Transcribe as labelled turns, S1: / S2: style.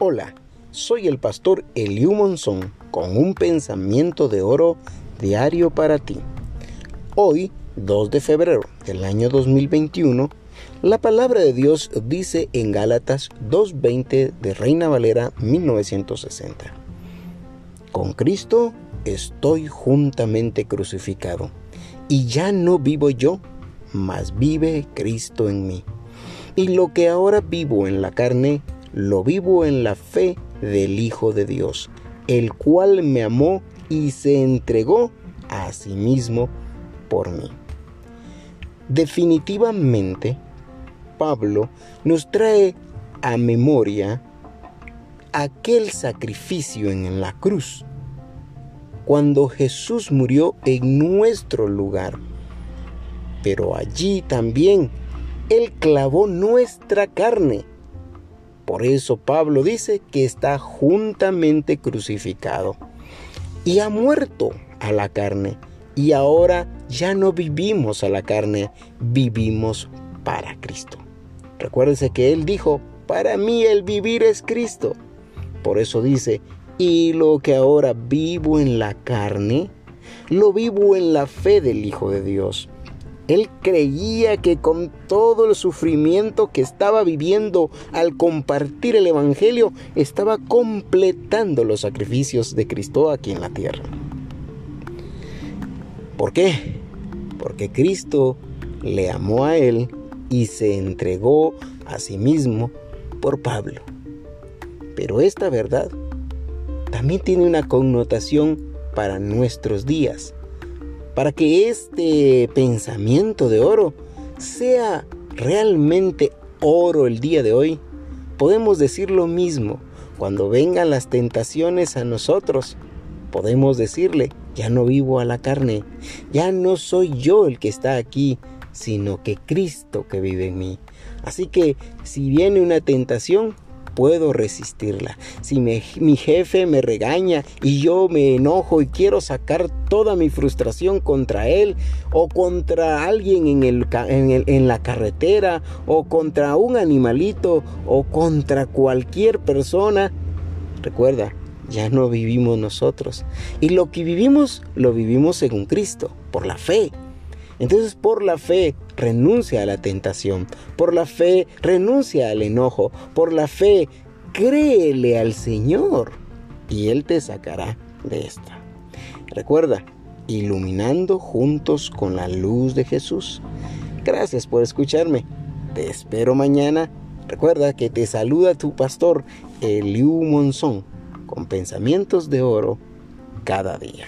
S1: Hola, soy el pastor Eliu Monzón con un pensamiento de oro diario para ti. Hoy, 2 de febrero del año 2021, la palabra de Dios dice en Gálatas 2.20 de Reina Valera 1960. Con Cristo estoy juntamente crucificado, y ya no vivo yo, mas vive Cristo en mí. Y lo que ahora vivo en la carne, lo vivo en la fe del Hijo de Dios, el cual me amó y se entregó a sí mismo por mí. Definitivamente, Pablo nos trae a memoria aquel sacrificio en la cruz, cuando Jesús murió en nuestro lugar. Pero allí también Él clavó nuestra carne por eso Pablo dice que está juntamente crucificado y ha muerto a la carne. Y ahora ya no vivimos a la carne, vivimos para Cristo. Recuérdese que Él dijo, para mí el vivir es Cristo. Por eso dice, y lo que ahora vivo en la carne, lo vivo en la fe del Hijo de Dios él creía que con todo el sufrimiento que estaba viviendo al compartir el Evangelio, estaba completando los sacrificios de Cristo aquí en la tierra. ¿Por qué? Porque Cristo le amó a él y se entregó a sí mismo por Pablo. Pero esta verdad también tiene una connotación para nuestros días para que este pensamiento de oro sea realmente oro el día de hoy, podemos decir lo mismo cuando vengan las tentaciones a nosotros. Podemos decirle, ya no vivo a la carne, ya no soy yo el que está aquí, sino que Cristo que vive en mí. Así que si viene una tentación, puedo resistirla. Si mi jefe me regaña y yo me enojo y quiero sacar toda mi frustración contra él o contra alguien en, el, en la carretera o contra un animalito o contra cualquier persona, recuerda, ya no vivimos nosotros. Y lo que vivimos, lo vivimos según Cristo, por la fe. Entonces por la fe renuncia a la tentación, por la fe renuncia al enojo, por la fe créele al Señor y Él te sacará de esta. Recuerda, iluminando juntos con la luz de Jesús. Gracias por escucharme. Te espero mañana. Recuerda que te saluda tu pastor Eliu Monzón con pensamientos de oro cada día.